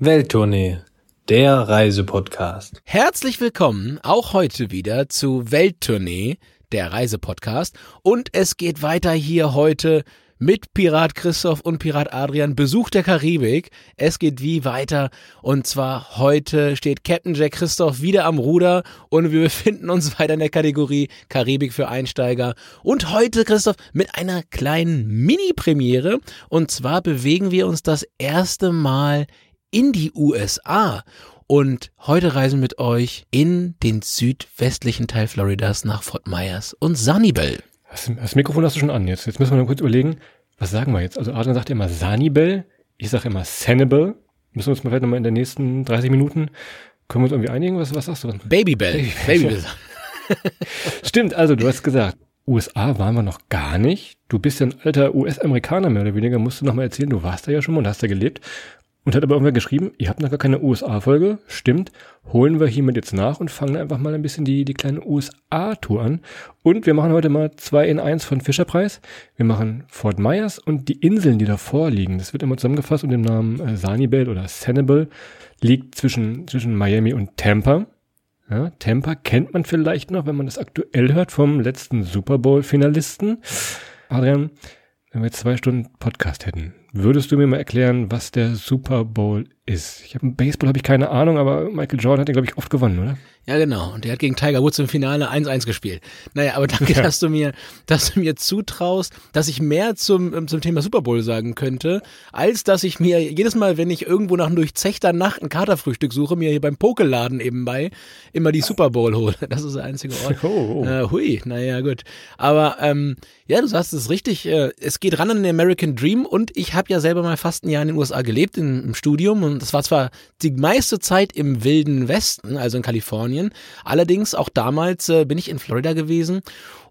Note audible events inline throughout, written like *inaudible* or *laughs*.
Welttournee, der Reisepodcast. Herzlich willkommen auch heute wieder zu Welttournee, der Reisepodcast. Und es geht weiter hier heute mit Pirat Christoph und Pirat Adrian Besuch der Karibik. Es geht wie weiter und zwar heute steht Captain Jack Christoph wieder am Ruder und wir *laughs* befinden uns weiter in der Kategorie Karibik für Einsteiger und heute Christoph mit einer kleinen Mini-Premiere und zwar bewegen wir uns das erste Mal in die USA und heute reisen mit euch in den südwestlichen Teil Floridas nach Fort Myers und Sunnyvale. Das, das Mikrofon hast du schon an. Jetzt, jetzt müssen wir noch kurz überlegen, was sagen wir jetzt? Also Adrian sagt immer Sanibel, ich sage immer Sanibel. Müssen wir uns mal vielleicht nochmal in den nächsten 30 Minuten, können wir uns irgendwie einigen? Was, was sagst du? Babybell. Babybell. Babybell. *laughs* Stimmt, also du hast gesagt, USA waren wir noch gar nicht. Du bist ja ein alter US-Amerikaner mehr oder weniger. Musst du noch mal erzählen, du warst da ja schon mal und hast da gelebt. Und hat aber irgendwer geschrieben, ihr habt noch gar keine USA-Folge. Stimmt, holen wir hiermit jetzt nach und fangen einfach mal ein bisschen die, die kleine USA-Tour an. Und wir machen heute mal zwei in eins von Fischerpreis. Wir machen Fort Myers und die Inseln, die davor liegen. Das wird immer zusammengefasst unter dem Namen äh, Sanibel oder Sanibel. Liegt zwischen, zwischen Miami und Tampa. Ja, Tampa kennt man vielleicht noch, wenn man das aktuell hört vom letzten Super Bowl-Finalisten. Adrian, wenn wir jetzt zwei Stunden Podcast hätten, würdest du mir mal erklären, was der Super Bowl ist? Ich habe Baseball habe ich keine Ahnung, aber Michael Jordan hat den glaube ich oft gewonnen, oder? Ja, genau. Und der hat gegen Tiger Woods im Finale 1-1 gespielt. Naja, aber danke, *laughs* ja. dass du mir, dass du mir zutraust, dass ich mehr zum, ähm, zum Thema Super Bowl sagen könnte, als dass ich mir jedes Mal, wenn ich irgendwo nach einem durchzechter Nacht ein Katerfrühstück suche, mir hier beim Pokeladen ebenbei immer die Super Bowl hole. Das ist der einzige Ort. Oh, *laughs* oh. Äh, hui, naja, gut. Aber ähm, ja, du sagst es richtig. Äh, es geht ran an den American Dream und ich habe ja selber mal fast ein Jahr in den USA gelebt, in, im Studium. Und das war zwar die meiste Zeit im wilden Westen, also in Kalifornien. Allerdings auch damals äh, bin ich in Florida gewesen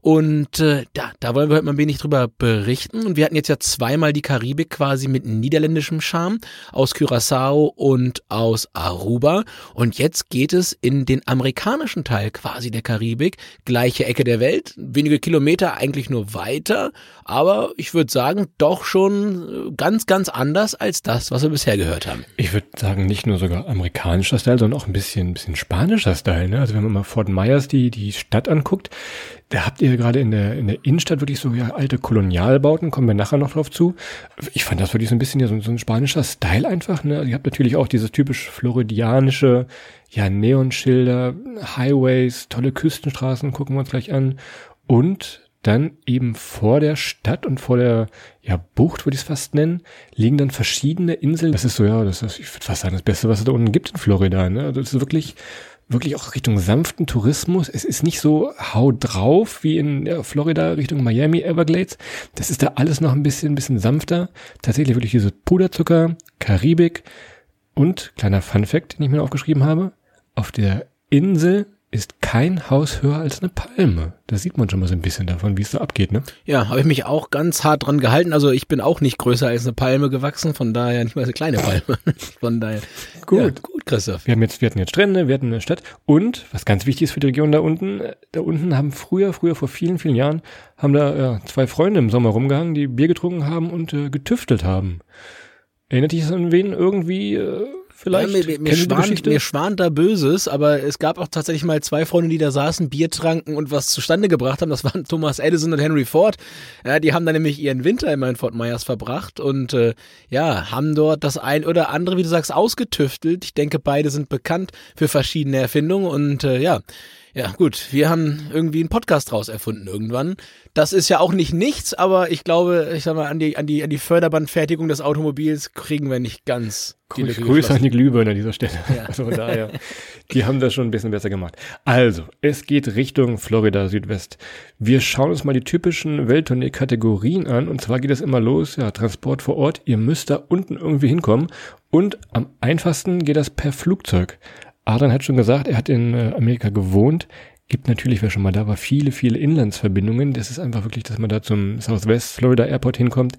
und äh, da, da wollen wir heute mal ein wenig drüber berichten. Und wir hatten jetzt ja zweimal die Karibik quasi mit niederländischem Charme aus Curaçao und aus Aruba. Und jetzt geht es in den amerikanischen Teil quasi der Karibik. Gleiche Ecke der Welt, wenige Kilometer eigentlich nur weiter. Aber ich würde sagen, doch schon ganz, ganz anders als das, was wir bisher gehört haben. Ich würde sagen, nicht nur sogar amerikanischer Style, sondern auch ein bisschen, ein bisschen spanischer Style. Ne? Also wenn man mal Fort Myers die, die Stadt anguckt, da habt ihr gerade in der, in der Innenstadt wirklich so ja, alte Kolonialbauten, kommen wir nachher noch drauf zu. Ich fand das wirklich so ein bisschen ja so, so ein spanischer Style einfach. Ne? Also ihr habt natürlich auch dieses typisch floridianische, ja, Neonschilder, Highways, tolle Küstenstraßen, gucken wir uns gleich an. Und dann eben vor der Stadt und vor der ja, Bucht, würde ich es fast nennen, liegen dann verschiedene Inseln. Das ist so, ja, das ist, ich würde fast sagen, das Beste, was es da unten gibt in Florida. Ne? Also das ist wirklich wirklich auch Richtung sanften Tourismus. Es ist nicht so hau drauf wie in ja, Florida Richtung Miami Everglades. Das ist da alles noch ein bisschen, ein bisschen sanfter. Tatsächlich wirklich diese Puderzucker, Karibik und kleiner Fun Fact, den ich mir aufgeschrieben habe. Auf der Insel ist kein Haus höher als eine Palme. Da sieht man schon mal so ein bisschen davon, wie es da abgeht, ne? Ja, habe ich mich auch ganz hart dran gehalten. Also ich bin auch nicht größer als eine Palme gewachsen, von daher nicht mal eine kleine Palme. *laughs* von daher. Gut, ja, gut, Christoph. Wir haben jetzt, wir hatten jetzt Strände, wir hatten eine Stadt und was ganz wichtig ist für die Region da unten, da unten haben früher, früher vor vielen, vielen Jahren, haben da ja, zwei Freunde im Sommer rumgehangen, die Bier getrunken haben und äh, getüftelt haben. Erinnert dich das an wen irgendwie? Äh, vielleicht? Ja, mir, mir, schwant, mir schwant da Böses, aber es gab auch tatsächlich mal zwei Freunde, die da saßen, Bier tranken und was zustande gebracht haben. Das waren *laughs* Thomas Edison und Henry Ford. Ja, die haben dann nämlich ihren Winter immer in Fort Myers verbracht und äh, ja, haben dort das ein oder andere, wie du sagst, ausgetüftelt. Ich denke, beide sind bekannt für verschiedene Erfindungen und äh, ja, ja, gut, wir haben irgendwie einen Podcast draus erfunden irgendwann. Das ist ja auch nicht nichts, aber ich glaube, ich sag mal, an die, an die, an die Förderbandfertigung des Automobils kriegen wir nicht ganz Grüße an die Glühbirne an dieser Stelle. Ja. Also daher, die haben das schon ein bisschen besser gemacht. Also, es geht Richtung Florida Südwest. Wir schauen uns mal die typischen Welttournee-Kategorien an. Und zwar geht es immer los, ja, Transport vor Ort. Ihr müsst da unten irgendwie hinkommen. Und am einfachsten geht das per Flugzeug. Adrian hat schon gesagt, er hat in äh, Amerika gewohnt. Gibt natürlich, wer schon mal da war, viele, viele Inlandsverbindungen. Das ist einfach wirklich, dass man da zum Southwest Florida Airport hinkommt.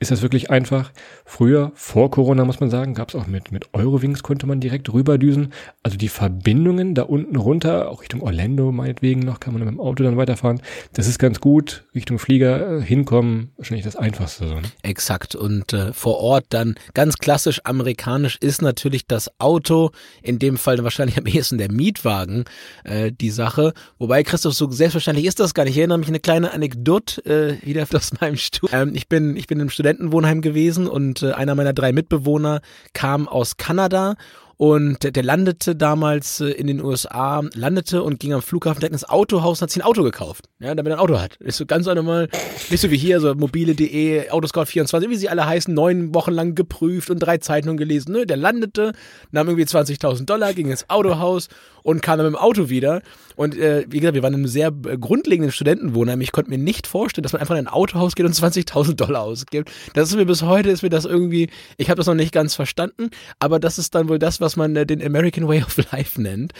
Ist das wirklich einfach. Früher, vor Corona muss man sagen, gab es auch mit, mit Eurowings konnte man direkt rüberdüsen. Also die Verbindungen da unten runter, auch Richtung Orlando meinetwegen noch, kann man mit dem Auto dann weiterfahren. Das ist ganz gut. Richtung Flieger äh, hinkommen, wahrscheinlich das Einfachste. So, ne? Exakt. Und äh, vor Ort dann ganz klassisch amerikanisch ist natürlich das Auto, in dem Fall wahrscheinlich am ehesten der Mietwagen, äh, die Sache. Wobei, Christoph, so selbstverständlich ist das gar nicht. Ich erinnere mich an eine kleine Anekdote äh, wieder aus meinem Stuhl. Ähm, ich bin, ich bin im Studenten Studentenwohnheim gewesen und äh, einer meiner drei Mitbewohner kam aus Kanada und der, der landete damals äh, in den USA, landete und ging am Flughafen direkt ins Autohaus und hat sich ein Auto gekauft. Ja, damit er ein Auto hat. Ist so ganz normal, nicht so wie hier, so mobile.de, Autoscout24, wie sie alle heißen, neun Wochen lang geprüft und drei Zeitungen gelesen. Ne? Der landete, nahm irgendwie 20.000 Dollar, ging ins Autohaus und kam dann mit dem Auto wieder. Und äh, wie gesagt, wir waren in einem sehr äh, grundlegenden Studentenwohnheim. Ich konnte mir nicht vorstellen, dass man einfach in ein Autohaus geht und 20.000 Dollar ausgibt. Das ist mir bis heute, ist mir das irgendwie, ich habe das noch nicht ganz verstanden, aber das ist dann wohl das, was man äh, den American Way of Life nennt.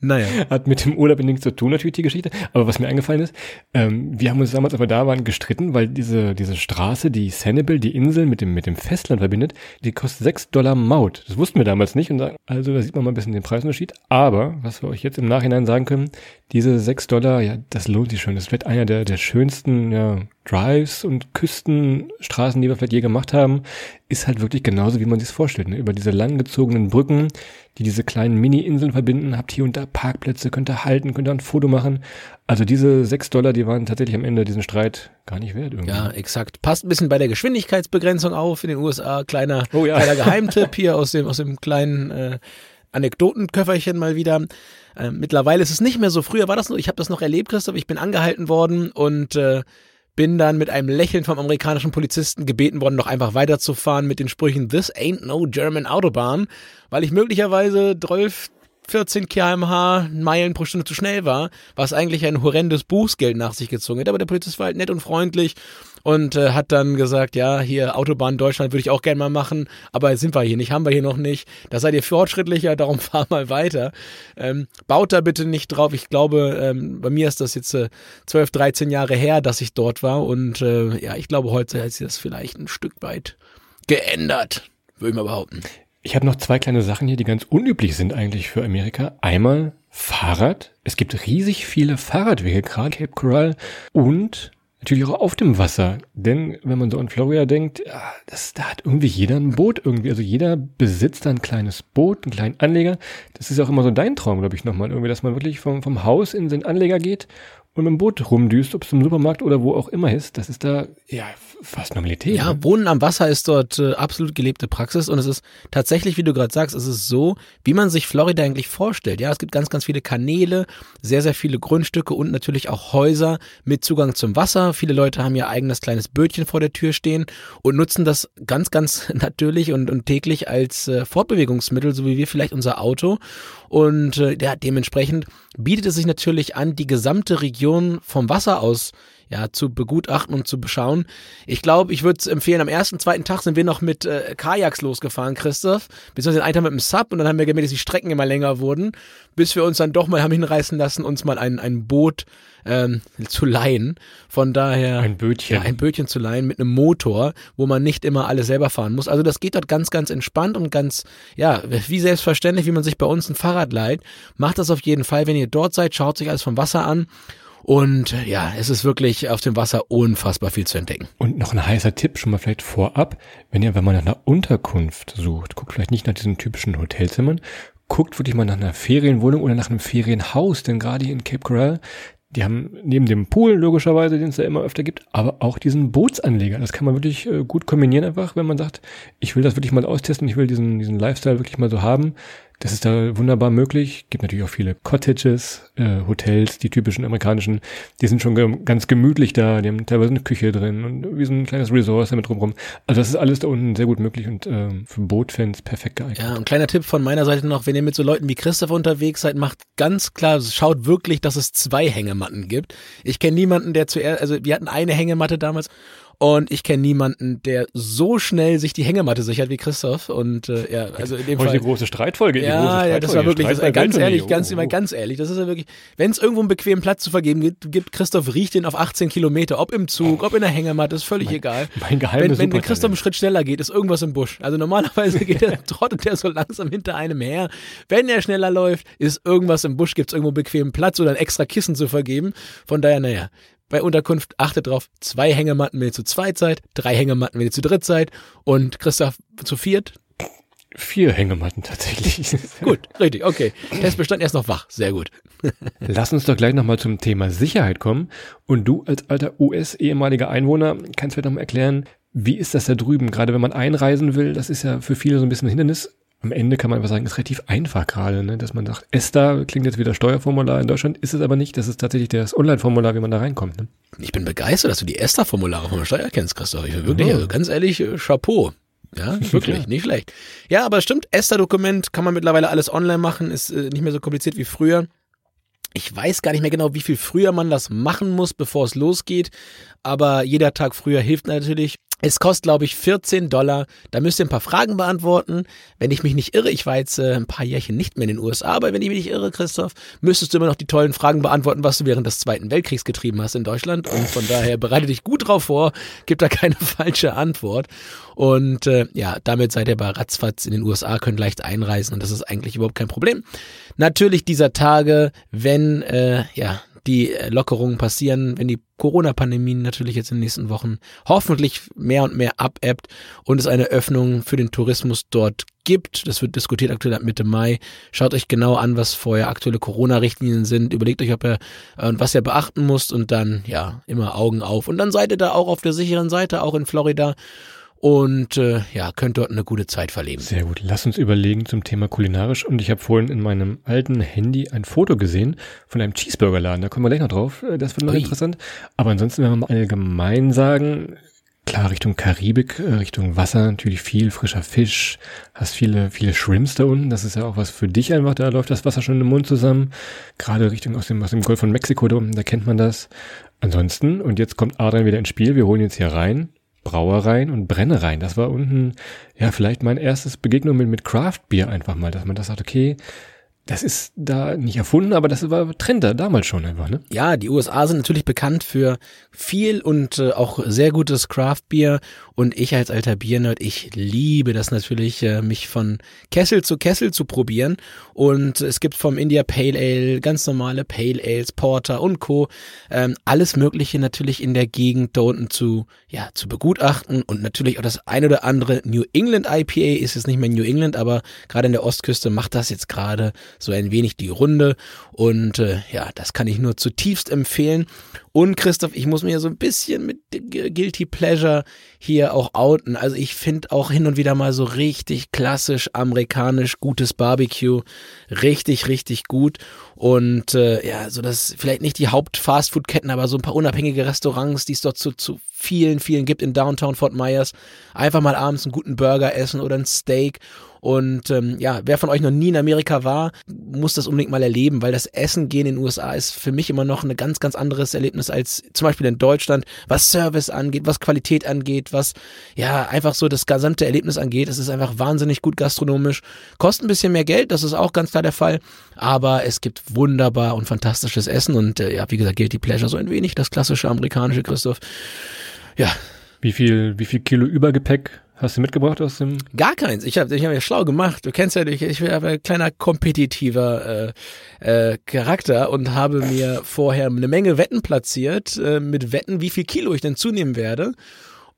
Naja. *laughs* Hat mit dem Urlaub nichts zu tun, natürlich die Geschichte. Aber was mir eingefallen ist, ähm, wir haben uns damals, aber da waren, gestritten, weil diese, diese Straße, die Sanibel, die Insel mit dem, mit dem Festland verbindet, die kostet sechs Dollar Maut. Das wussten wir damals nicht. Und also da sieht man mal ein bisschen den Preisunterschied. Aber, was wir euch jetzt im Nachhinein sagen können, diese sechs Dollar, ja, das lohnt sich schon. Das vielleicht einer der, der schönsten, ja, Drives und Küstenstraßen, die wir vielleicht je gemacht haben, ist halt wirklich genauso, wie man sich vorstellt. Ne? Über diese langgezogenen Brücken, die diese kleinen Mini-Inseln verbinden, habt hier und da Parkplätze, könnt ihr halten, könnt ihr ein Foto machen. Also diese sechs Dollar, die waren tatsächlich am Ende diesen Streit gar nicht wert irgendwie. Ja, exakt. Passt ein bisschen bei der Geschwindigkeitsbegrenzung auf in den USA. Kleiner, oh ja. kleiner Geheimtipp *laughs* hier aus dem, aus dem kleinen äh, Anekdotenköfferchen mal wieder. Äh, mittlerweile ist es nicht mehr so. Früher war das nur, ich habe das noch erlebt, Christoph, ich bin angehalten worden und äh, bin dann mit einem Lächeln vom amerikanischen Polizisten gebeten worden, noch einfach weiterzufahren mit den Sprüchen This ain't no German Autobahn, weil ich möglicherweise 12, 14 kmh Meilen pro Stunde zu schnell war, was eigentlich ein horrendes Bußgeld nach sich gezogen hat. Aber der Polizist war halt nett und freundlich und äh, hat dann gesagt, ja, hier Autobahn Deutschland würde ich auch gerne mal machen, aber sind wir hier nicht, haben wir hier noch nicht. Da seid ihr fortschrittlicher, *laughs* darum fahr mal weiter. Ähm, baut da bitte nicht drauf. Ich glaube, ähm, bei mir ist das jetzt äh, 12, 13 Jahre her, dass ich dort war und äh, ja, ich glaube, heute hat sich das vielleicht ein Stück weit geändert, würde ich mal behaupten. Ich habe noch zwei kleine Sachen hier, die ganz unüblich sind eigentlich für Amerika. Einmal Fahrrad. Es gibt riesig viele Fahrradwege, gerade Cape Coral. Und natürlich auch auf dem Wasser. Denn wenn man so an Florida denkt, ja, das, da hat irgendwie jeder ein Boot irgendwie. Also jeder besitzt da ein kleines Boot, einen kleinen Anleger. Das ist auch immer so dein Traum, glaube ich, nochmal. Irgendwie, dass man wirklich vom, vom Haus in den Anleger geht und mit dem Boot rumdüst, ob es im Supermarkt oder wo auch immer ist, das ist da ja fast Normalität. Ja, ne? Wohnen am Wasser ist dort äh, absolut gelebte Praxis und es ist tatsächlich, wie du gerade sagst, es ist so, wie man sich Florida eigentlich vorstellt. Ja, es gibt ganz, ganz viele Kanäle, sehr, sehr viele Grundstücke und natürlich auch Häuser mit Zugang zum Wasser. Viele Leute haben ihr eigenes kleines Bötchen vor der Tür stehen und nutzen das ganz, ganz *laughs* natürlich und, und täglich als äh, Fortbewegungsmittel, so wie wir vielleicht unser Auto. Und äh, ja, dementsprechend bietet es sich natürlich an, die gesamte Region vom Wasser aus ja, zu begutachten und zu beschauen. Ich glaube, ich würde es empfehlen, am ersten, zweiten Tag sind wir noch mit äh, Kajaks losgefahren, Christoph. Beziehungsweise einen Tag mit dem Sub und dann haben wir gemerkt, dass die Strecken immer länger wurden, bis wir uns dann doch mal haben hinreißen lassen, uns mal ein, ein Boot ähm, zu leihen. Von daher. Ein Bötchen. Ja, ein Bötchen zu leihen mit einem Motor, wo man nicht immer alles selber fahren muss. Also das geht dort ganz, ganz entspannt und ganz, ja, wie selbstverständlich, wie man sich bei uns ein Fahrrad leiht. Macht das auf jeden Fall, wenn ihr dort seid, schaut sich alles vom Wasser an und ja, es ist wirklich auf dem Wasser unfassbar viel zu entdecken. Und noch ein heißer Tipp schon mal vielleicht vorab, wenn ihr, wenn man nach einer Unterkunft sucht, guckt vielleicht nicht nach diesen typischen Hotelzimmern, guckt wirklich mal nach einer Ferienwohnung oder nach einem Ferienhaus, denn gerade hier in Cape Coral, die haben neben dem Pool logischerweise, den es da immer öfter gibt, aber auch diesen Bootsanleger. Das kann man wirklich äh, gut kombinieren einfach, wenn man sagt, ich will das wirklich mal austesten, ich will diesen, diesen Lifestyle wirklich mal so haben. Das ist da wunderbar möglich. Gibt natürlich auch viele Cottages, äh, Hotels, die typischen amerikanischen. Die sind schon ge ganz gemütlich da. Die haben teilweise eine Küche drin und wie so ein kleines Resort damit drumherum. Also das ist alles da unten sehr gut möglich und äh, für Bootfans perfekt geeignet. Ja, ein kleiner Tipp von meiner Seite noch, wenn ihr mit so Leuten wie Christoph unterwegs seid, macht ganz klar, schaut wirklich, dass es zwei Hängematten gibt. Ich kenne niemanden, der zuerst, also wir hatten eine Hängematte damals Und ich kenne niemanden, der so schnell sich die Hängematte sichert wie Christoph. Und äh, ja, also in dem Fall. die große Streitfolge. Ja, große Streitfolge. ja, das war wirklich, das ganz ehrlich, ganz immer oh. ganz ehrlich. Das ist ja wirklich, wenn es irgendwo einen bequemen Platz zu vergeben gibt, gibt Christoph riecht den auf 18 Kilometer, ob im Zug, ob in der Hängematte, ist völlig egal. Mein geheimes Wenn, wenn. Christoph einen Schritt schneller geht, ist irgendwas im Busch. Also normalerweise geht er, *laughs* trottet er so langsam hinter einem her. Wenn er schneller läuft, ist irgendwas im Busch, gibt es irgendwo einen bequemen Platz oder ein extra Kissen zu vergeben. Von daher, naja, bei Unterkunft achtet drauf, zwei Hängematten, wenn ihr zu zweit seid, drei Hängematten, wenn ihr zu dritt seid und Christoph zu viert. Vier Hängematten tatsächlich. *laughs* Gut, richtig, okay. Test bestand erst noch wach, sehr gut. Lass uns doch gleich nochmal zum Thema Sicherheit kommen. Und du als alter US-ehemaliger Einwohner kannst vielleicht nochmal erklären, wie ist das da drüben? Gerade wenn man einreisen will, das ist ja für viele so ein bisschen ein Hindernis. Am Ende kann man aber sagen, ist relativ einfach gerade, ne? dass man sagt, ESTA klingt jetzt wieder Steuerformular in Deutschland, ist es aber nicht. Das ist tatsächlich das Online-Formular, wie man da reinkommt. Ne? Ich bin begeistert, dass du die ESTA-Formulare von der Steuer kennst, Christoph. Ich bin wirklich, Ja. also ganz ehrlich, äh, Chapeau. Ja, *laughs* wirklich, Ja. nicht schlecht. Ja, aber stimmt, ESTA-Dokument kann man mittlerweile alles online machen, ist äh, nicht mehr so kompliziert wie früher. Ich weiß gar nicht mehr genau, wie viel früher man das machen muss, bevor es losgeht, aber jeder Tag früher hilft natürlich. Es kostet, glaube ich, 14 Dollar. Da müsst ihr ein paar Fragen beantworten. Wenn ich mich nicht irre, ich war jetzt äh, ein paar Jährchen nicht mehr in den USA, aber wenn ich mich nicht irre, Christoph, müsstest du immer noch die tollen Fragen beantworten, was du während des Zweiten Weltkriegs getrieben hast in Deutschland. Und von daher bereite dich gut drauf vor, gib da keine *laughs* falsche Antwort. Und äh, ja, damit seid ihr bei Ratzfatz in den USA, könnt leicht einreisen und das ist eigentlich überhaupt kein Problem. Natürlich dieser Tage, wenn äh, ja die Lockerungen passieren, wenn die Corona-Pandemie natürlich jetzt in den nächsten Wochen hoffentlich mehr und mehr abebbt und es eine Öffnung für den Tourismus dort gibt. Das wird diskutiert aktuell ab Mitte Mai. Schaut euch genau an, was vorher aktuelle Corona-Richtlinien sind. Überlegt euch, ob ihr äh, was ihr beachten müsst und dann ja immer Augen auf. Und dann seid ihr da auch auf der sicheren Seite, auch in Florida und äh, ja könnt dort eine gute Zeit verleben. Sehr gut. Lass uns überlegen zum Thema kulinarisch. Und ich habe vorhin in meinem alten Handy ein Foto gesehen von einem Cheeseburgerladen. Da kommen wir gleich noch drauf. Äh, Das wird noch Ui. interessant. Aber ansonsten, wenn wir mal allgemein sagen, klar, Richtung Karibik, äh, Richtung Wasser, natürlich viel frischer Fisch, hast viele, viele Shrimps da unten. Das ist ja auch was für dich einfach. Da läuft das Wasser schon im Mund zusammen. Gerade Richtung aus dem, aus dem Golf von Mexiko da unten, da kennt man das. Ansonsten, und jetzt kommt Adrian wieder ins Spiel. Wir holen jetzt hier rein. Brauereien und Brennereien. Das war unten, ja, vielleicht mein erstes Begegnung mit, mit Craft Beer einfach mal, dass man das sagt, okay, das ist da nicht erfunden, aber das war Trend da damals schon einfach, ne? Ja, die USA sind natürlich bekannt für viel und äh, auch sehr gutes Craft-Bier. Und ich als alter Biernerd, ich liebe das natürlich, äh, mich von Kessel zu Kessel zu probieren. Und es gibt vom India Pale Ale ganz normale Pale Ales, Porter und Co. Ähm, alles Mögliche natürlich in der Gegend da unten zu, ja, zu begutachten. Und natürlich auch das ein oder andere New England IPA ist jetzt nicht mehr New England, aber gerade in der Ostküste macht das jetzt gerade so ein wenig die Runde. Und äh, ja, das kann ich nur zutiefst empfehlen. Und Christoph, ich muss mir so ein bisschen mit Gu- Guilty Pleasure hier auch outen. Also ich finde auch hin und wieder mal so richtig klassisch amerikanisch gutes Barbecue. Richtig, richtig gut. Und äh, ja, so das vielleicht nicht die Haupt-Fastfood-Ketten, aber so ein paar unabhängige Restaurants, die es dort zu, zu vielen, vielen gibt in Downtown Fort Myers. Einfach mal abends einen guten Burger essen oder ein Steak. Und ähm, ja, wer von euch noch nie in Amerika war, muss das unbedingt mal erleben, weil das Essen gehen in den USA ist für mich immer noch ein ganz, ganz anderes Erlebnis als zum Beispiel in Deutschland, was Service angeht, was Qualität angeht, was ja einfach so das gesamte Erlebnis angeht. Es ist einfach wahnsinnig gut gastronomisch. Kostet ein bisschen mehr Geld, das ist auch ganz klar der Fall, aber es gibt wunderbar und fantastisches Essen und äh, ja, wie gesagt, Guilty Pleasure so ein wenig, das klassische amerikanische Christoph. Ja, Wie viel, wie viel Kilo Übergepäck hast du mitgebracht aus dem? Gar keins. Ich habe ich hab ja schlau gemacht. Du kennst ja, ich, ich bin ein kleiner kompetitiver äh, äh, Charakter und habe mir vorher eine Menge Wetten platziert, äh, mit Wetten, wie viel Kilo ich denn zunehmen werde.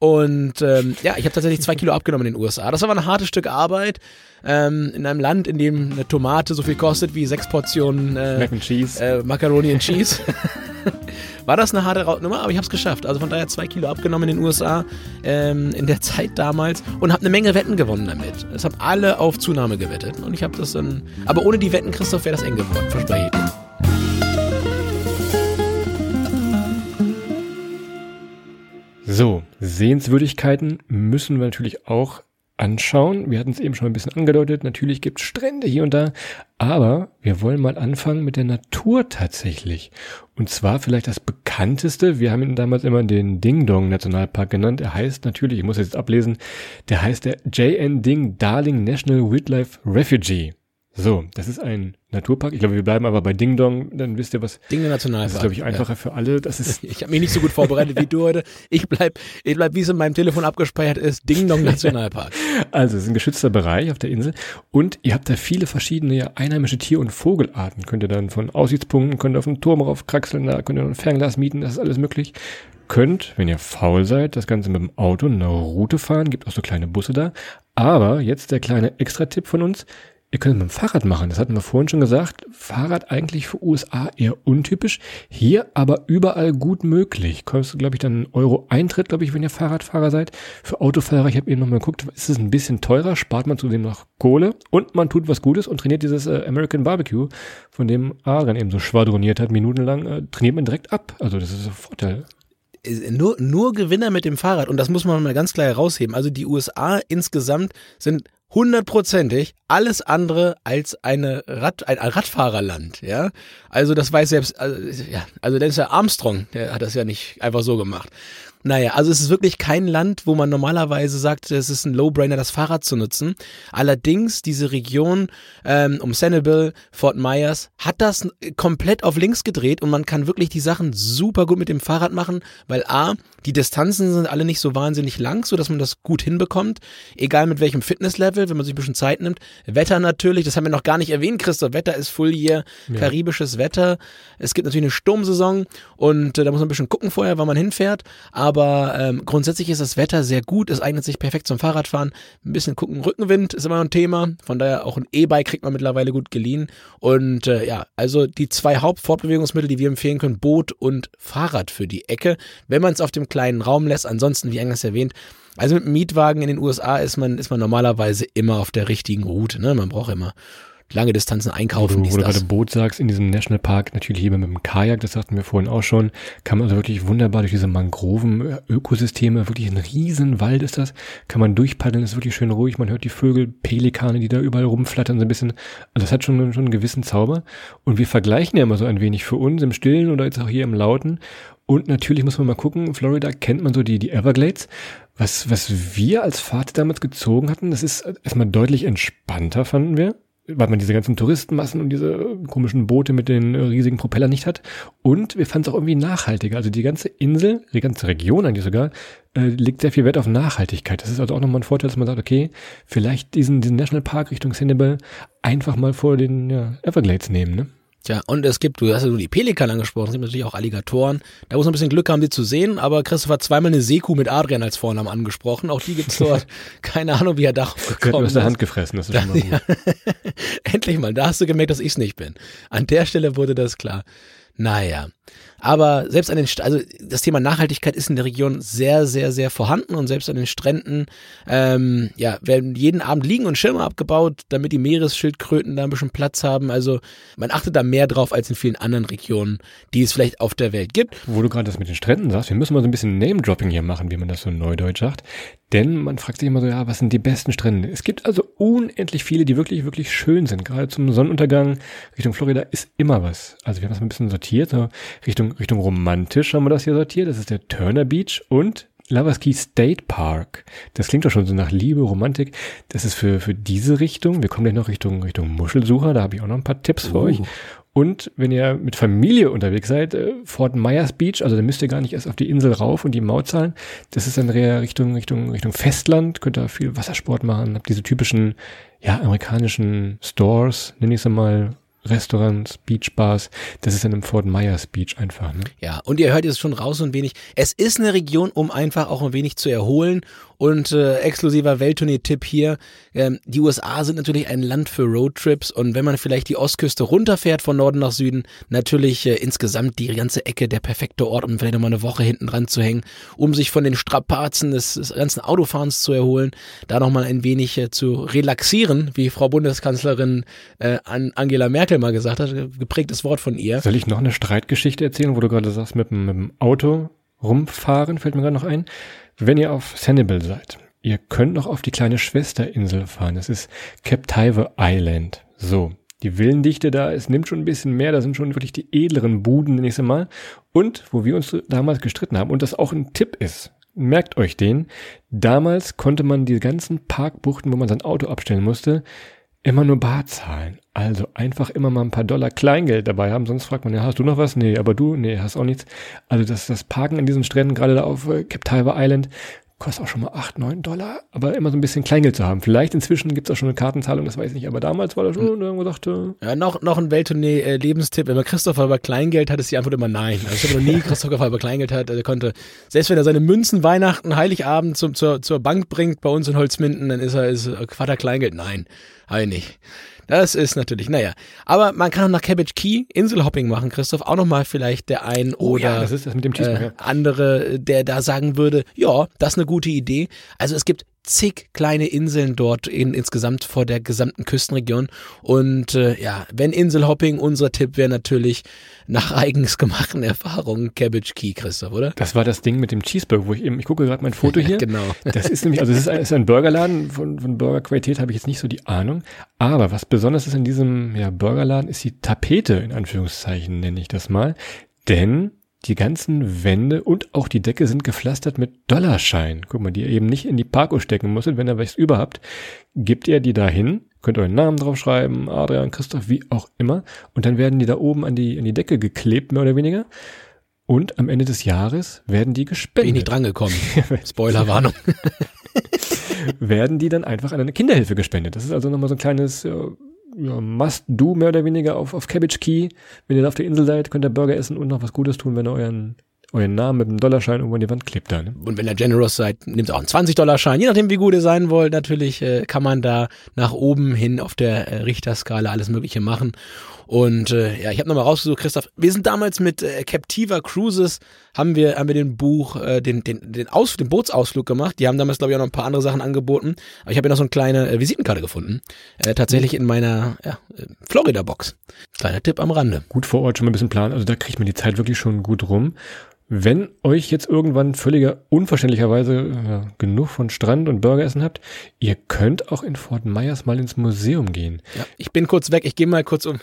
Und ähm, ja, ich habe tatsächlich zwei Kilo abgenommen in den USA. Das war aber ein hartes Stück Arbeit ähm, in einem Land, in dem eine Tomate so viel kostet wie sechs Portionen äh, Mac and Cheese. äh, Macaroni and Cheese. *laughs* War das eine harte Nummer, aber ich habe es geschafft. Also von daher zwei Kilo abgenommen in den USA ähm, in der Zeit damals und habe eine Menge Wetten gewonnen damit. Es haben alle auf Zunahme gewettet und ich habe das dann. Aber ohne die Wetten, Christoph, wäre das eng geworden, verspreche ich dir. So, Sehenswürdigkeiten müssen wir natürlich auch anschauen. Wir hatten es eben schon ein bisschen angedeutet. Natürlich gibt es Strände hier und da. Aber wir wollen mal anfangen mit der Natur tatsächlich. Und zwar vielleicht das bekannteste. Wir haben ihn damals immer den Ding Dong Nationalpark genannt. Er heißt natürlich, ich muss jetzt ablesen, der heißt der JN Ding Darling National Wildlife Refugee. So, das ist ein Naturpark. Ich glaube, wir bleiben aber bei Ding Dong, dann wisst ihr was. Ding Nationalpark. Das ist, glaube ich, einfacher ja. für alle. Das ist *laughs* ich habe mich nicht so gut vorbereitet wie du heute. Ich bleib, ich bleib, wie es in meinem Telefon abgespeichert ist, Ding Dong Nationalpark. *laughs* also, es ist ein geschützter Bereich auf der Insel und ihr habt da viele verschiedene einheimische Tier- und Vogelarten. Könnt ihr dann von Aussichtspunkten, könnt ihr auf den Turm rauf kraxeln, da könnt ihr ein Fernglas mieten, das ist alles möglich. Könnt, wenn ihr faul seid, das Ganze mit dem Auto eine Route fahren, gibt auch so kleine Busse da. Aber jetzt der kleine Extra-Tipp von uns Ihr könnt es mit dem Fahrrad machen, das hatten wir vorhin schon gesagt. Fahrrad eigentlich für USA eher untypisch, hier aber überall gut möglich. Kostet, glaube ich, dann Euro Eintritt, glaube ich, wenn ihr Fahrradfahrer seid. Für Autofahrer, ich habe eben nochmal geguckt, ist es ein bisschen teurer, spart man zudem noch Kohle und man tut was Gutes und trainiert dieses äh, American Barbecue, von dem Adrian eben so schwadroniert hat, minutenlang, äh, trainiert man direkt ab. Also das ist ein Vorteil nur, nur Gewinner mit dem Fahrrad. Und das muss man mal ganz klar herausheben. Also die USA insgesamt sind hundertprozentig alles andere als eine Rad, ein Radfahrerland, ja. Also das weiß selbst, also, ja, also ja Armstrong, der hat das ja nicht einfach so gemacht. Naja, also es ist wirklich kein Land, wo man normalerweise sagt, es ist ein Low-Brainer, das Fahrrad zu nutzen. Allerdings, diese Region ähm, um Sanibel, Fort Myers, hat das komplett auf links gedreht und man kann wirklich die Sachen super gut mit dem Fahrrad machen, weil A, die Distanzen sind alle nicht so wahnsinnig lang, so dass man das gut hinbekommt, egal mit welchem Fitnesslevel, wenn man sich ein bisschen Zeit nimmt. Wetter natürlich, das haben wir noch gar nicht erwähnt, Christoph, Wetter ist full hier, ja. karibisches Wetter. Es gibt natürlich eine Sturmsaison und äh, da muss man ein bisschen gucken vorher, wann man hinfährt, aber aber ähm, grundsätzlich ist das Wetter sehr gut. Es eignet sich perfekt zum Fahrradfahren. Ein bisschen gucken, Rückenwind ist immer ein Thema. Von daher auch ein E-Bike kriegt man mittlerweile gut geliehen. Und äh, ja, also die zwei Hauptfortbewegungsmittel, die wir empfehlen können, Boot und Fahrrad für die Ecke, wenn man es auf dem kleinen Raum lässt. Ansonsten, wie eingangs erwähnt, also mit einem Mietwagen in den USA ist man, ist man normalerweise immer auf der richtigen Route. Ne? Man braucht immer lange Distanzen einkaufen. Wo wo du gerade Boot sagst, in diesem Nationalpark, natürlich lieber mit dem Kajak, das sagten wir vorhin auch schon, kann man also wirklich wunderbar durch diese Mangroven-Ökosysteme, wirklich ein riesen Wald ist das, kann man durchpaddeln, ist wirklich schön ruhig, man hört die Vögel, Pelikane, die da überall rumflattern, so ein bisschen, also das hat schon, schon einen gewissen Zauber. Und wir vergleichen ja immer so ein wenig für uns im Stillen oder jetzt auch hier im Lauten. Und natürlich muss man mal gucken, Florida kennt man so die, die Everglades. Was, was wir als Fahrt damals gezogen hatten, das ist erstmal deutlich entspannter, fanden wir weil man diese ganzen Touristenmassen und diese komischen Boote mit den riesigen Propellern nicht hat. Und wir fanden es auch irgendwie nachhaltiger. Also die ganze Insel, die ganze Region eigentlich sogar, äh, legt sehr viel Wert auf Nachhaltigkeit. Das ist also auch nochmal ein Vorteil, dass man sagt, okay, vielleicht diesen, diesen Nationalpark Richtung Hannibal einfach mal vor den ja, Everglades nehmen, ne? Tja, und es gibt, du hast ja nur die Pelikan angesprochen, es gibt natürlich auch Alligatoren. Da muss man ein bisschen Glück haben, die zu sehen, aber Christoph hat zweimal eine Seekuh mit Adrian als Vornamen angesprochen. Auch die gibt's *laughs* dort. Keine Ahnung, wie er darauf gekommen ist. aus der Hand gefressen, das ist schon mal *laughs* gut. Ja. *laughs* Endlich mal, da hast du gemerkt, dass ich's nicht bin. An der Stelle wurde das klar. Naja. Aber selbst an den, St also das Thema Nachhaltigkeit ist in der Region sehr, sehr, sehr vorhanden und selbst an den Stränden, ähm, ja, werden jeden Abend Liegen und Schirme abgebaut, damit die Meeresschildkröten da ein bisschen Platz haben. Also man achtet da mehr drauf als in vielen anderen Regionen, die es vielleicht auf der Welt gibt. Wo du gerade das mit den Stränden sagst, wir müssen mal so ein bisschen Name-Dropping hier machen, wie man das so neudeutsch sagt. Denn man fragt sich immer so, ja, was sind die besten Strände? Es gibt also unendlich viele, die wirklich, wirklich schön sind. Gerade zum Sonnenuntergang Richtung Florida ist immer was. Also wir haben das ein bisschen sortiert, so Richtung Richtung, Richtung romantisch haben wir das hier sortiert. Das ist der Turner Beach und Lovers Key State Park. Das klingt doch schon so nach Liebe, Romantik. Das ist für, für diese Richtung. Wir kommen gleich noch Richtung, Richtung Muschelsucher. Da habe ich auch noch ein paar Tipps für uh. euch. Und wenn ihr mit Familie unterwegs seid, äh, Fort Myers Beach, also da müsst ihr gar nicht erst auf die Insel rauf und die Maut zahlen. Das ist dann eher Richtung, Richtung, Richtung Festland. Könnt ihr viel Wassersport machen. Habt diese typischen, ja, amerikanischen Stores, nenne ich es mal, Restaurants, Beachbars. Das ist dann im Fort Myers Beach einfach. Ne? Ja, und ihr hört jetzt schon raus ein wenig. Es ist eine Region, um einfach auch ein wenig zu erholen und äh, exklusiver Welttournee-Tipp hier. Ähm, die USA sind natürlich ein Land für Roadtrips und wenn man vielleicht die Ostküste runterfährt von Norden nach Süden, natürlich äh, insgesamt die ganze Ecke der perfekte Ort, um vielleicht nochmal eine Woche hinten dran zu hängen, um sich von den Strapazen des, des ganzen Autofahrens zu erholen, da nochmal ein wenig äh, zu relaxieren, wie Frau Bundeskanzlerin äh, Angela Merkel mal gesagt hat, geprägtes Wort von ihr. Soll ich noch eine Streitgeschichte erzählen, wo du gerade sagst, mit, mit dem Auto rumfahren, fällt mir gerade noch ein. Wenn ihr auf Sanibel seid, ihr könnt noch auf die kleine Schwesterinsel fahren. Das ist Captive Island. So. Die Villendichte da, es nimmt schon ein bisschen mehr, da sind schon wirklich die edleren Buden nächste Mal. Und, wo wir uns damals gestritten haben, und das auch ein Tipp ist, merkt euch den, damals konnte man die ganzen Parkbuchten, wo man sein Auto abstellen musste, immer nur bar zahlen. Also einfach immer mal ein paar Dollar Kleingeld dabei haben, sonst fragt man, ja, hast du noch was? Nee, aber du? Nee, hast auch nichts. Also das, das Parken an diesen Stränden, gerade da auf äh, Captive Island, kostet auch schon mal acht, neun Dollar, aber immer so ein bisschen Kleingeld zu haben. Vielleicht inzwischen gibt es auch schon eine Kartenzahlung, das weiß ich nicht, aber damals war das schon, hm. irgendwo dachte. Ja, noch, noch ein Welttournee-Lebenstipp. Wenn man Christopher über Kleingeld hat, ist die Antwort immer nein. Also ich habe noch nie *laughs* Christopher über Kleingeld hat, er konnte, selbst wenn er seine Münzen Weihnachten, Heiligabend zum, zur, zur Bank bringt bei uns in Holzminden, dann ist er, ist Vater Kleingeld. Nein, habe ich nicht. Das ist natürlich, naja. Aber man kann auch nach Cabbage Key Inselhopping machen, Christoph. Auch nochmal vielleicht der ein oh, oder ja, das das äh, andere, der da sagen würde, ja, das ist eine gute Idee. Also es gibt zig kleine Inseln dort in, insgesamt vor der gesamten Küstenregion. Und äh, ja, wenn Inselhopping, unser Tipp wäre natürlich nach eigens gemachten Erfahrungen Cabbage Key, Christoph, oder? Das war das Ding mit dem Cheeseburger, wo ich eben, ich gucke gerade mein Foto *laughs* hier. genau. Das ist nämlich, also es ist ein, ist ein Burgerladen, von, von Burgerqualität habe ich jetzt nicht so die Ahnung. Aber was besonders ist in diesem ja, Burgerladen, ist die Tapete, in Anführungszeichen nenne ich das mal. Denn die ganzen Wände und auch die Decke sind gepflastert mit Dollarscheinen. Guck mal, die ihr eben nicht in die Parko stecken musstet, wenn ihr was überhaupt. Gebt ihr die dahin, könnt euren Namen draufschreiben, Adrian, Christoph, wie auch immer. Und dann werden die da oben an die, an die Decke geklebt, mehr oder weniger. Und am Ende des Jahres werden die gespendet. Bin ich nicht drangekommen. *laughs* Spoilerwarnung. *laughs* werden die dann einfach an eine Kinderhilfe gespendet. Das ist also nochmal so ein kleines ja, Must-Do mehr oder weniger auf, auf Cabbage Key. Wenn ihr da auf der Insel seid, könnt ihr Burger essen und noch was Gutes tun, wenn ihr euren euren Namen mit einem Dollarschein irgendwo an die Wand klebt da. Ne? Und wenn ihr generous seid, nehmt auch einen 20-Dollar-Schein. Je nachdem, wie gut ihr sein wollt, natürlich äh, kann man da nach oben hin auf der äh, Richterskala alles Mögliche machen. Und äh, ja, ich habe nochmal rausgesucht, Christoph, wir sind damals mit äh, Captiva Cruises, haben wir, haben wir den Buch, äh, den, den, den, Aus, den Bootsausflug gemacht. Die haben damals, glaube ich, auch noch ein paar andere Sachen angeboten. Aber ich habe ja noch so eine kleine äh, Visitenkarte gefunden. Äh, tatsächlich in meiner ja, äh, Florida-Box. Kleiner Tipp am Rande. Gut vor Ort schon mal ein bisschen planen. Also da kriegt man die Zeit wirklich schon gut rum. Wenn euch jetzt irgendwann völliger unverständlicherweise ja, genug von Strand und Burgeressen habt, ihr könnt auch in Fort Myers mal ins Museum gehen. Ja, ich bin kurz weg, ich gehe mal kurz um.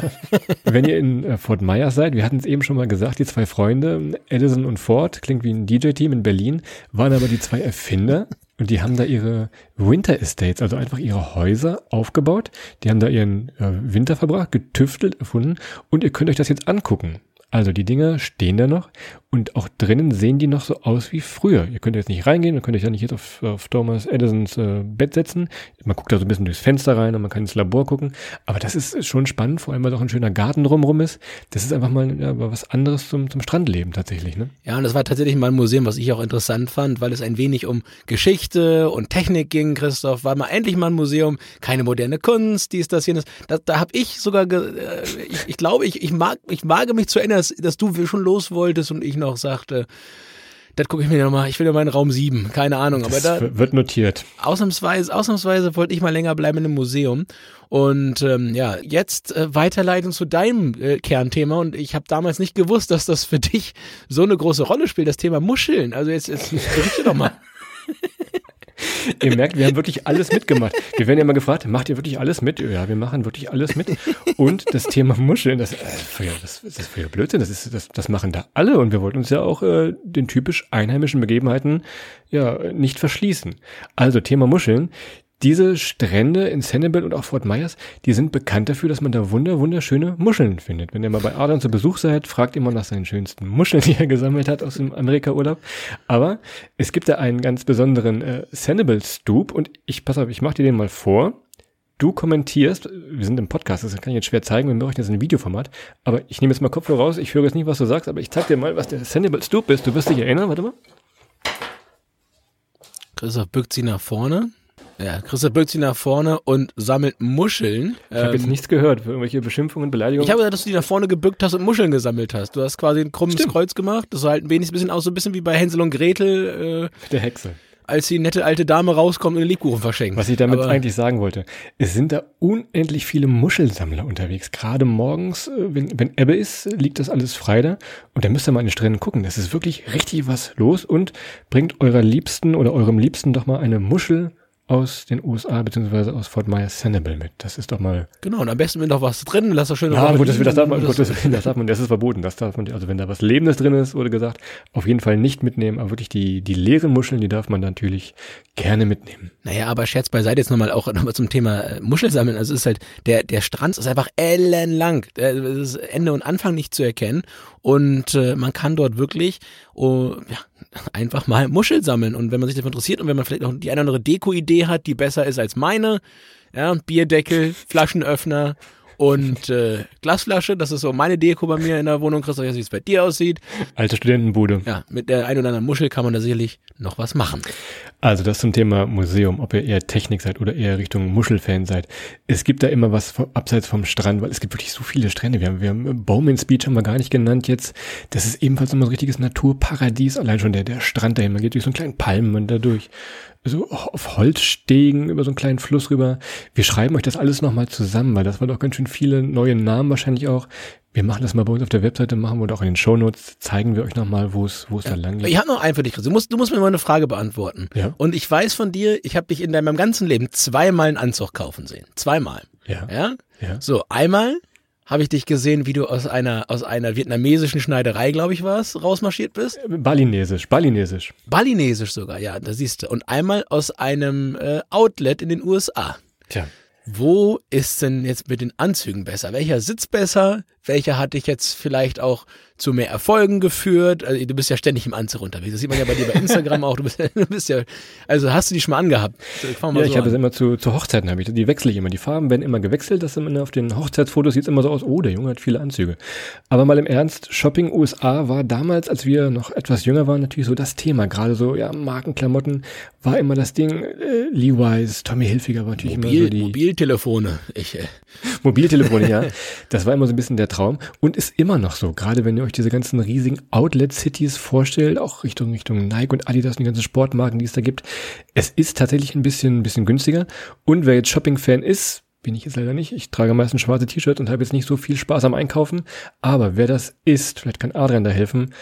*laughs* Wenn ihr in äh, Fort Myers seid, wir hatten es eben schon mal gesagt, die zwei Freunde, Edison und Ford, klingt wie ein DJ-Team in Berlin, waren aber die zwei Erfinder *laughs* und die haben da ihre Winter Estates, also einfach ihre Häuser aufgebaut. Die haben da ihren äh, Winter verbracht, getüftelt, erfunden und ihr könnt euch das jetzt angucken. Also die Dinger stehen da noch und auch drinnen sehen die noch so aus wie früher. Ihr könnt jetzt nicht reingehen, ihr könnt euch ja nicht jetzt auf, auf Thomas Edisons äh, Bett setzen. Man guckt da so ein bisschen durchs Fenster rein und man kann ins Labor gucken. Aber das ist schon spannend, vor allem weil auch ein schöner Garten drumherum ist. Das ist einfach mal ja, was anderes zum, zum Strandleben tatsächlich. Ne? Ja, und das war tatsächlich mal ein Museum, was ich auch interessant fand, weil es ein wenig um Geschichte und Technik ging, Christoph. War mal endlich mal ein Museum, keine moderne Kunst, dies, das, jenes. Da, da habe ich sogar, äh, ich, ich glaube, ich, ich, mag, ich wage mich zu erinnern, dass, dass du schon los wolltest und ich noch noch sagte, das gucke ich mir nochmal, ich will ja meinen Raum 7, keine Ahnung. Aber das da wird notiert. Ausnahmsweise, ausnahmsweise wollte ich mal länger bleiben in einem Museum. Und ähm, ja, jetzt äh, Weiterleitung zu deinem äh, Kernthema. Und ich habe damals nicht gewusst, dass das für *laughs* dich so eine große Rolle spielt, das Thema Muscheln. Also jetzt, jetzt berichte doch mal. *laughs* ihr merkt, wir haben wirklich alles mitgemacht. Wir werden ja mal gefragt, macht ihr wirklich alles mit? Ja, wir machen wirklich alles mit. Und das Thema Muscheln, das, äh, das, das ist für Blödsinn, das, ist, das, das machen da alle. Und wir wollten uns ja auch äh, den typisch einheimischen Begebenheiten ja nicht verschließen. Also Thema Muscheln. Diese Strände in Sanibel und auch Fort Myers, die sind bekannt dafür, dass man da wunder, wunderschöne Muscheln findet. Wenn ihr mal bei Adrian zu Besuch seid, fragt immer nach seinen schönsten Muscheln, die er gesammelt hat aus dem Amerika-Urlaub. Aber es gibt da einen ganz besonderen äh, Sanibel Stoop und ich, pass auf, ich mach dir den mal vor. Du kommentierst, wir sind im Podcast, das kann ich jetzt schwer zeigen, wir brauchen jetzt ein Videoformat, aber ich nehme jetzt mal Kopfhörer raus, ich höre jetzt nicht, was du sagst, aber ich zeig dir mal, was der Sanibel Stoop ist. Du wirst dich erinnern, warte mal. Christoph bückt sie nach vorne. Ja, Christoph bückt sich nach vorne und sammelt Muscheln. Ich habe ähm, jetzt nichts gehört für irgendwelche Beschimpfungen, Beleidigungen. Ich habe gesagt, dass du die nach vorne gebückt hast und Muscheln gesammelt hast. Du hast quasi ein krummes Stimmt. Kreuz gemacht. Das sah halt ein wenig bisschen aus, so ein bisschen wie bei Hänsel und Gretel. Äh, Der Hexe. als die nette alte Dame rauskommt und den Lebkuchen verschenkt. Was ich damit Aber- eigentlich sagen wollte, es sind da unendlich viele Muschelsammler unterwegs. Gerade morgens, äh, wenn, wenn Ebbe ist, liegt das alles frei da. Und da müsst ihr mal an den Stränden gucken. Das ist wirklich richtig was los und bringt eurer Liebsten oder eurem Liebsten doch mal eine Muschel aus den USA beziehungsweise aus Fort Myers Sanibel mit. Das ist doch mal Genau, und am besten mit noch was drin, lass das schön Ja, gut, das, das darf man, das- Gottes Willen, das darf man, das ist verboten. Das darf man, also wenn da was Lebendes drin ist, wurde gesagt, auf jeden Fall nicht mitnehmen, aber wirklich die, die leeren Muscheln, die darf man natürlich gerne mitnehmen. Naja, aber Scherz beiseite jetzt nochmal auch nochmal zum Thema äh, Muschelsammeln. Also es ist halt, der, der Strand ist einfach ellenlang. Äh, Es ist Ende und Anfang nicht zu erkennen. Und äh, man kann dort wirklich oh, ja, einfach mal Muschel sammeln. Und wenn man sich dafür interessiert und wenn man vielleicht noch die eine oder andere Deko-Idee hat, die besser ist als meine, ja, Bierdeckel, Flaschenöffner und äh, Glasflasche, das ist so meine Deko bei mir in der Wohnung. Christoph, jetzt, wie es bei dir aussieht. Alte Studentenbude. Ja, mit der ein oder anderen Muschel kann man da sicherlich noch was machen. Also das zum Thema Museum, ob ihr eher Technik seid oder eher Richtung Muschelfan seid. Es gibt da immer was vom, abseits vom Strand, weil es gibt wirklich so viele Strände. Wir haben, wir haben Bowman's Beach haben wir gar nicht genannt jetzt. Das ist ebenfalls immer so ein richtiges Naturparadies. Allein schon der, der Strand dahin. Man geht durch so einen kleinen Palmen und da durch so auf Holzstegen über so einen kleinen Fluss rüber. Wir schreiben euch das alles nochmal zusammen, weil das war doch ganz schön viele neue Namen wahrscheinlich auch. Wir machen das mal bei uns auf der Webseite, machen wir doch in den Shownotes, zeigen wir euch nochmal, wo es, wo es da lang geht. Ich habe noch einen für dich, Chris. Du musst, du musst mir mal eine Frage beantworten. Ja. Und ich weiß von dir, ich habe dich in deinem ganzen Leben zweimal einen Anzug kaufen sehen. Zweimal. Ja. Ja? Ja. So, einmal habe ich dich gesehen, wie du aus einer, aus einer vietnamesischen Schneiderei, glaube ich, war's, rausmarschiert bist. Balinesisch, Balinesisch. Balinesisch sogar, ja, da siehst du. Und einmal aus einem äh, Outlet in den USA. Tja. Wo ist denn jetzt mit den Anzügen besser? Welcher sitzt besser? Welcher hat dich jetzt vielleicht auch zu mehr Erfolgen geführt? Also, du bist ja ständig im Anzug unterwegs. Das sieht man ja bei dir bei Instagram *laughs* auch. Du bist, du bist ja, also hast du die schon mal angehabt? Ja, so ich habe es immer zu, zu Hochzeiten habe ich. Die wechsle ich immer. Die Farben werden immer gewechselt. Das immer auf den Hochzeitsfotos sieht immer so aus, oh, der Junge hat viele Anzüge. Aber mal im Ernst, Shopping USA war damals, als wir noch etwas jünger waren, natürlich so das Thema. Gerade so, ja, Markenklamotten war immer das Ding. Äh, Levi's, Tommy Hilfiger war natürlich immer so Mobil, die Mobiltelefone. Ich, äh, *laughs* Mobiltelefone, ja. Das war immer so ein bisschen der Traum und ist immer noch so. Gerade wenn ihr euch diese ganzen riesigen Outlet-Cities vorstellt, auch Richtung, Richtung Nike und Adidas und die ganzen Sportmarken, die es da gibt. Es ist tatsächlich ein bisschen, ein bisschen günstiger. Und wer jetzt Shopping-Fan ist, bin ich jetzt leider nicht. Ich trage meistens schwarze T-Shirts und habe jetzt nicht so viel Spaß am Einkaufen. Aber wer das ist, vielleicht kann Adrian da helfen.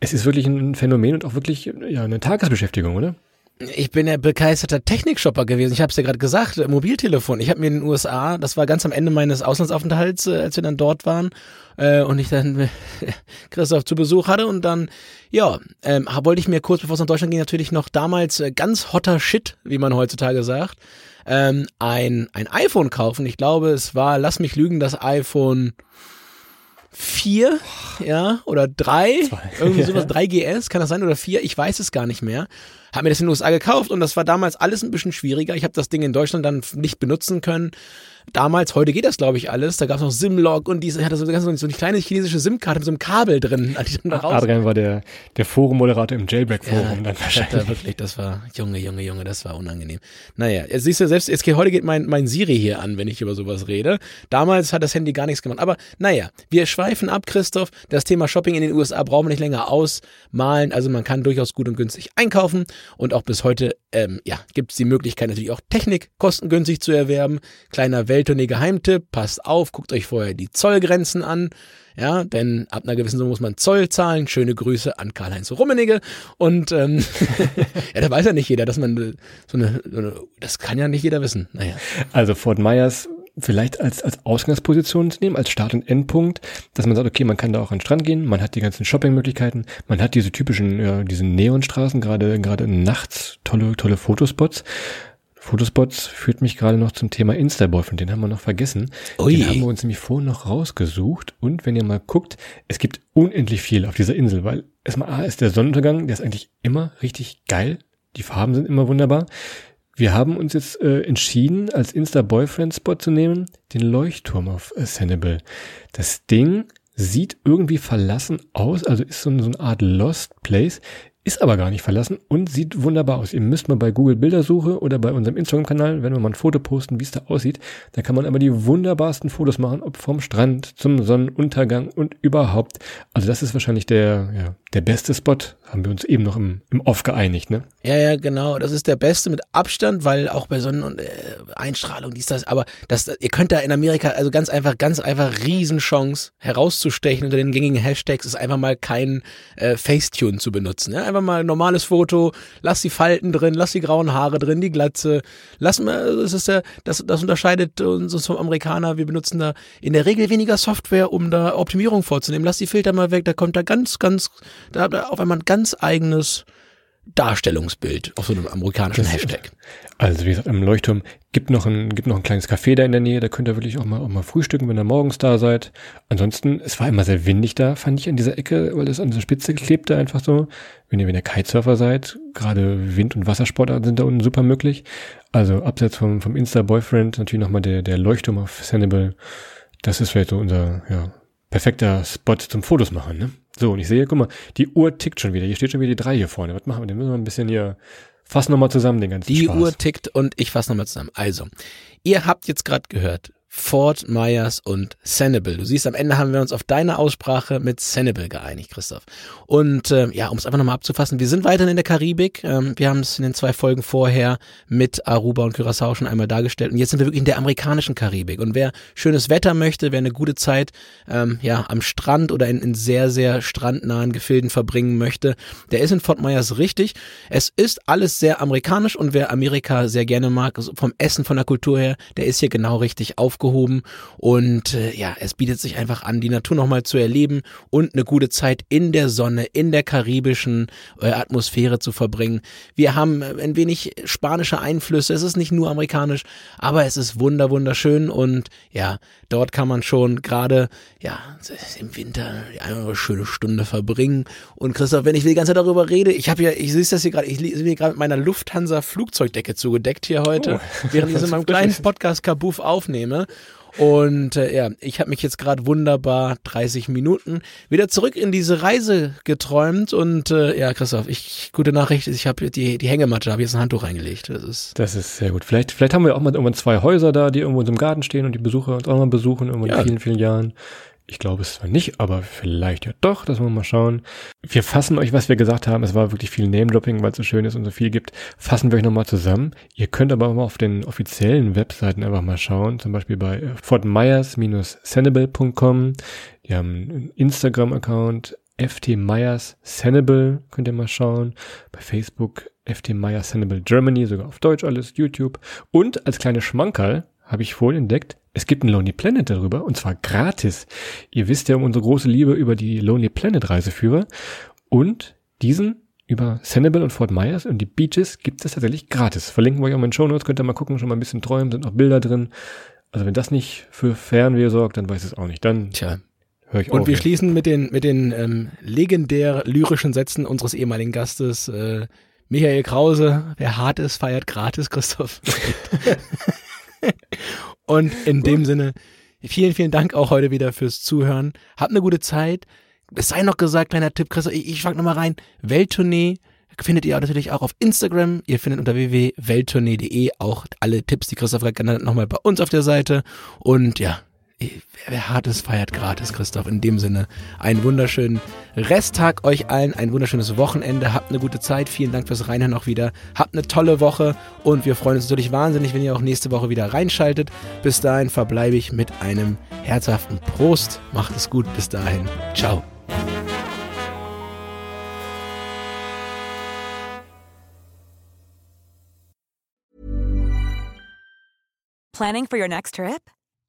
Es ist wirklich ein Phänomen und auch wirklich ja, eine Tagesbeschäftigung, oder? Ich bin ja begeisterter Technikshopper gewesen. Ich habe es ja gerade gesagt, Mobiltelefon. Ich habe mir in den USA, das war ganz am Ende meines Auslandsaufenthalts, äh, als wir dann dort waren, äh, und ich dann äh, *laughs* Christoph zu Besuch hatte und dann, ja, ähm, wollte ich mir kurz bevor es nach Deutschland ging, natürlich noch damals äh, ganz hotter Shit, wie man heutzutage sagt, ähm, ein, ein iPhone kaufen. Ich glaube, es war, lass mich lügen, das iPhone 4, ja, oder 3, irgendwie *laughs* sowas, 3GS, kann das sein, oder 4, ich weiß es gar nicht mehr. Hab mir das in den USA gekauft und das war damals alles ein bisschen schwieriger. Ich habe das Ding in Deutschland dann nicht benutzen können. Damals, heute geht das, glaube ich, alles. Da gab es noch Simlog und diese, hatte so, eine so eine kleine chinesische SIM-Karte mit so einem Kabel drin. *laughs* dann Adrian war der, der Forummoderator im Jailbreak-Forum dann ja, wahrscheinlich. da wirklich, das war, Junge, Junge, Junge, das war unangenehm. Naja, jetzt siehst du selbst, jetzt geht, heute geht mein, mein Siri hier an, wenn ich über sowas rede. Damals hat das Handy gar nichts gemacht. Aber naja, wir schweifen ab, Christoph. Das Thema Shopping in den USA brauchen wir nicht länger ausmalen. Also man kann durchaus gut und günstig einkaufen. Und auch bis heute, ähm, ja, gibt es die Möglichkeit natürlich auch Technik kostengünstig zu erwerben. Kleiner Welttournee-Geheimtipp, passt auf, guckt euch vorher die Zollgrenzen an. Ja, denn ab einer gewissen Summe muss man Zoll zahlen. Schöne Grüße an Karl-Heinz Rummenigge. Und ähm, *laughs* ja, da weiß ja nicht jeder, dass man so eine, so eine, das kann ja nicht jeder wissen. Naja. Also Fort Myers vielleicht als, als Ausgangsposition zu nehmen, als Start- und Endpunkt, dass man sagt, okay, man kann da auch an den Strand gehen, man hat die ganzen Shoppingmöglichkeiten, man hat diese typischen, ja, diese Neonstraßen, gerade, gerade nachts, tolle, tolle Fotospots. Fotospots führt mich gerade noch zum Thema Insta-Boyfriend, den haben wir noch vergessen. Ui. Den haben wir uns nämlich vorhin noch rausgesucht. Und wenn ihr mal guckt, es gibt unendlich viel auf dieser Insel, weil erstmal A ist der Sonnenuntergang, der ist eigentlich immer richtig geil. Die Farben sind immer wunderbar. Wir haben uns jetzt äh, entschieden, als Insta-Boyfriend-Spot zu nehmen, den Leuchtturm auf äh. Das Ding sieht irgendwie verlassen aus, also ist so, so eine Art Lost Place, ist aber gar nicht verlassen und sieht wunderbar aus. Ihr müsst mal bei Google Bildersuche oder bei unserem Instagram-Kanal, wenn wir mal ein Foto posten, wie es da aussieht, da kann man aber die wunderbarsten Fotos machen, ob vom Strand zum Sonnenuntergang und überhaupt. Also das ist wahrscheinlich der, ja, der beste Spot, haben wir uns eben noch im, im Off geeinigt, ne? Ja, ja, genau. Das ist der beste mit Abstand, weil auch bei Sonnen- und äh, Einstrahlung, dies, das, aber das, ihr könnt da in Amerika, also ganz einfach, ganz einfach Riesenchance herauszustechen unter den gängigen Hashtags, ist einfach mal kein äh, Facetune zu benutzen. Ja? Einfach mal ein normales Foto, lass die Falten drin, lass die grauen Haare drin, die Glatze, lass mal, das ist der, das, das unterscheidet uns vom Amerikaner. Wir benutzen da in der Regel weniger Software, um da Optimierung vorzunehmen. Lass die Filter mal weg, da kommt da ganz, ganz, da, da auf einmal ein ganz eigenes Darstellungsbild auf so einem amerikanischen Hashtag. Also wie gesagt, im Leuchtturm gibt noch ein, gibt noch ein kleines Café da in der Nähe, da könnt ihr wirklich auch mal, auch mal frühstücken, wenn ihr morgens da seid. Ansonsten, es war immer sehr windig da, fand ich an dieser Ecke, weil das an dieser Spitze klebte einfach so. Wenn ihr, wenn ihr Kitesurfer seid, gerade Wind- und Wassersportarten sind da unten super möglich. Also abseits vom, vom Insta-Boyfriend natürlich nochmal der, der Leuchtturm auf Sanibel. Das ist vielleicht so unser, ja, perfekter Spot zum Fotos machen, ne? So, und ich sehe, guck mal, die Uhr tickt schon wieder. Hier steht schon wieder die drei hier vorne. Was machen wir? Den müssen wir ein bisschen hier fassen nochmal zusammen, den ganzen Die Spaß. Uhr tickt und ich fasse nochmal zusammen. Also, ihr habt jetzt gerade gehört, Fort Myers und Sanibel. Du siehst, am Ende haben wir uns auf deine Aussprache mit Sanibel geeinigt, Christoph. Und ähm, ja, um es einfach nochmal abzufassen, wir sind weiterhin in der Karibik. Ähm, wir haben es in den zwei Folgen vorher mit Aruba und Curacao schon einmal dargestellt. Und jetzt sind wir wirklich in der amerikanischen Karibik. Und wer schönes Wetter möchte, wer eine gute Zeit ähm, ja, am Strand oder in, in sehr, sehr strandnahen Gefilden verbringen möchte, der ist in Fort Myers richtig. Es ist alles sehr amerikanisch und wer Amerika sehr gerne mag, vom Essen, von der Kultur her, der ist hier genau richtig aufgehoben. Und äh, ja, es bietet sich einfach an, die Natur nochmal zu erleben und eine gute Zeit in der Sonne, in der karibischen äh, Atmosphäre zu verbringen. Wir haben äh, ein wenig spanische Einflüsse. Es ist nicht nur amerikanisch, aber es ist wunder wunderschön und ja, dort kann man schon gerade ja im Winter eine schöne Stunde verbringen. Und Christoph, wenn ich die ganze Zeit darüber rede, ich habe ja, ich sehe das hier gerade, ich sehe mir gerade mit meiner Lufthansa Flugzeugdecke zugedeckt hier heute, Oh. während ich so *laughs* in meinem kleinen Podcast Kabuff aufnehme. Und äh, ja, ich habe mich jetzt gerade wunderbar 30 Minuten wieder zurück in diese Reise geträumt und äh, ja, Christoph, ich gute Nachricht ist, ich habe die die Hängematte, habe jetzt ein Handtuch reingelegt. Das ist Das ist sehr gut. Vielleicht, vielleicht haben wir auch mal irgendwann zwei Häuser da, die irgendwo in einem Garten stehen und die Besucher uns auch mal besuchen, irgendwann Ja. in vielen, vielen Jahren. Ich glaube es zwar nicht, aber vielleicht ja doch, das wollen wir mal schauen. Wir fassen euch, was wir gesagt haben. Es war wirklich viel Name-Dropping, weil es so schön ist und so viel gibt. Fassen wir euch nochmal zusammen. Ihr könnt aber auch mal auf den offiziellen Webseiten einfach mal schauen. Zum Beispiel bei äh, fortmyers-sanibel.com. Die haben einen Instagram-Account, FT Myers Sanibel, könnt ihr mal schauen. Bei Facebook FT Myers Sanibel Germany, sogar auf Deutsch alles, YouTube. Und als kleine Schmankerl habe ich vorhin entdeckt, es gibt einen Lonely Planet darüber und zwar gratis. Ihr wisst ja um unsere große Liebe über die Lonely Planet Reiseführer und diesen über Sanibel und Fort Myers und die Beaches gibt es tatsächlich gratis. Verlinken wir euch auch mal in den Show Notes, könnt ihr mal gucken, schon mal ein bisschen träumen, sind auch Bilder drin. Also wenn das nicht für Fernweh sorgt, dann weiß ich es auch nicht. Dann tja. höre ich Und auf. wir jetzt. schließen mit den mit den ähm, legendär lyrischen Sätzen unseres ehemaligen Gastes äh, Michael Krause. Wer hart ist, feiert gratis, Christoph. *laughs* Und in dem Sinne, vielen, vielen Dank auch heute wieder fürs Zuhören. Habt eine gute Zeit. Es sei noch gesagt, kleiner Tipp, Christoph, ich, ich frag nochmal rein. Welttournee findet ihr natürlich auch auf Instagram. Ihr findet unter www.welttournee.de auch alle Tipps, die Christoph gerade genannt hat, nochmal bei uns auf der Seite. Und ja, wer hart ist, feiert gratis, Christoph. In dem Sinne, einen wunderschönen Resttag euch allen, ein wunderschönes Wochenende. Habt eine gute Zeit. Vielen Dank fürs Reinhören auch wieder. Habt eine tolle Woche und wir freuen uns natürlich wahnsinnig, wenn ihr auch nächste Woche wieder reinschaltet. Bis dahin verbleibe ich mit einem herzhaften Prost. Macht es gut. Bis dahin. Ciao. Planning for your next trip?